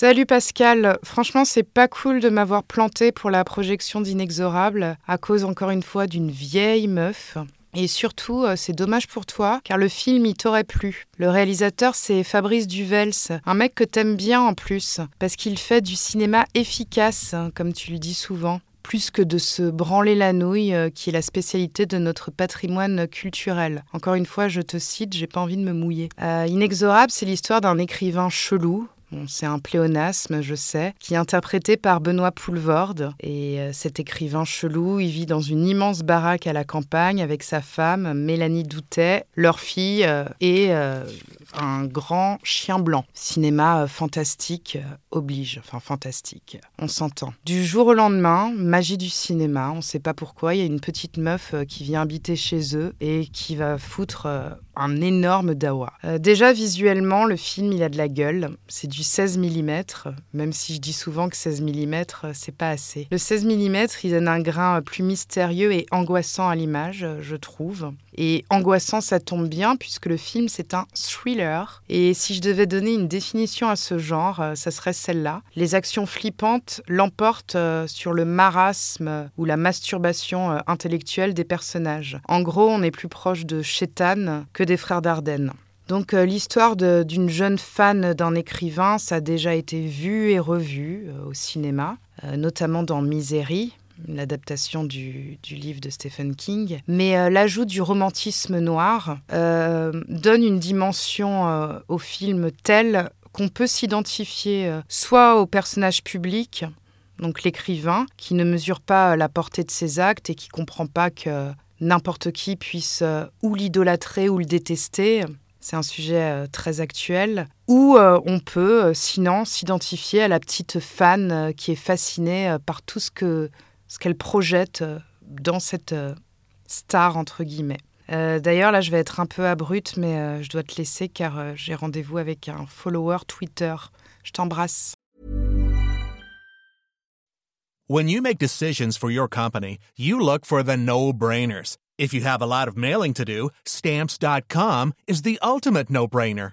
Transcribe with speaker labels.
Speaker 1: Salut Pascal, franchement c'est pas cool de m'avoir planté pour la projection d'Inexorable à cause encore une fois d'une vieille meuf. Et surtout, euh, c'est dommage pour toi, car le film, il t'aurait plu. Le réalisateur, c'est Fabrice Duvels, un mec que t'aimes bien en plus, parce qu'il fait du cinéma efficace, hein, comme tu le dis souvent plus que de se branler la nouille, euh, qui est la spécialité de notre patrimoine culturel. Encore une fois, je te cite, j'ai pas envie de me mouiller. Euh, Inexorable, c'est l'histoire d'un écrivain chelou, c'est un pléonasme, je sais, qui est interprété par Benoît Poulvorde. Et euh, cet écrivain chelou, il vit dans une immense baraque à la campagne avec sa femme, Mélanie Doutet, leur fille euh, et euh, un grand chien blanc. Cinéma fantastique oblige, enfin fantastique, on s'entend. Du jour au lendemain, magie du cinéma, on ne sait pas pourquoi, il y a une petite meuf qui vient habiter chez eux et qui va foutre un énorme dawa. déjà visuellement, le film, il a de la gueule. C'est du 16 mm, même si je dis souvent que 16 mm, c'est pas assez. Le 16 mm, il donne un grain plus mystérieux et angoissant à l'image, je trouve. Et angoissant, ça tombe bien puisque le film, c'est un thriller. Et si je devais donner une définition à ce genre, euh, ça serait celle-là. Les actions flippantes l'emportent euh, sur le marasme ou la masturbation euh, intellectuelle des personnages. En gros, on est plus proche de Chétan que des frères Dardenne. Donc l'histoire d'une jeune fan d'un écrivain, ça a déjà été vu et revu au cinéma, notamment dans Misery, l'adaptation du, du, livre de Stephen King. Mais l'ajout du romantisme noir donne une dimension au film telle qu'on peut s'identifier soit au personnage public, donc l'écrivain, qui ne mesure pas la portée de ses actes et qui comprend pas que n'importe qui puisse ou l'idolâtrer ou le détester, c'est un sujet euh, très actuel. Ou euh, on peut, euh, sinon, s'identifier à la petite fan qui est fascinée par tout ce que ce qu'elle projette dans cette star entre guillemets. D'ailleurs, là, je vais être un peu abrupte, mais je dois te laisser car j'ai rendez-vous avec un follower Twitter. Je t'embrasse.
Speaker 2: When you make decisions for your company, you look for the no-brainers. If you have a lot of mailing to do, stamps.com is the ultimate no brainer.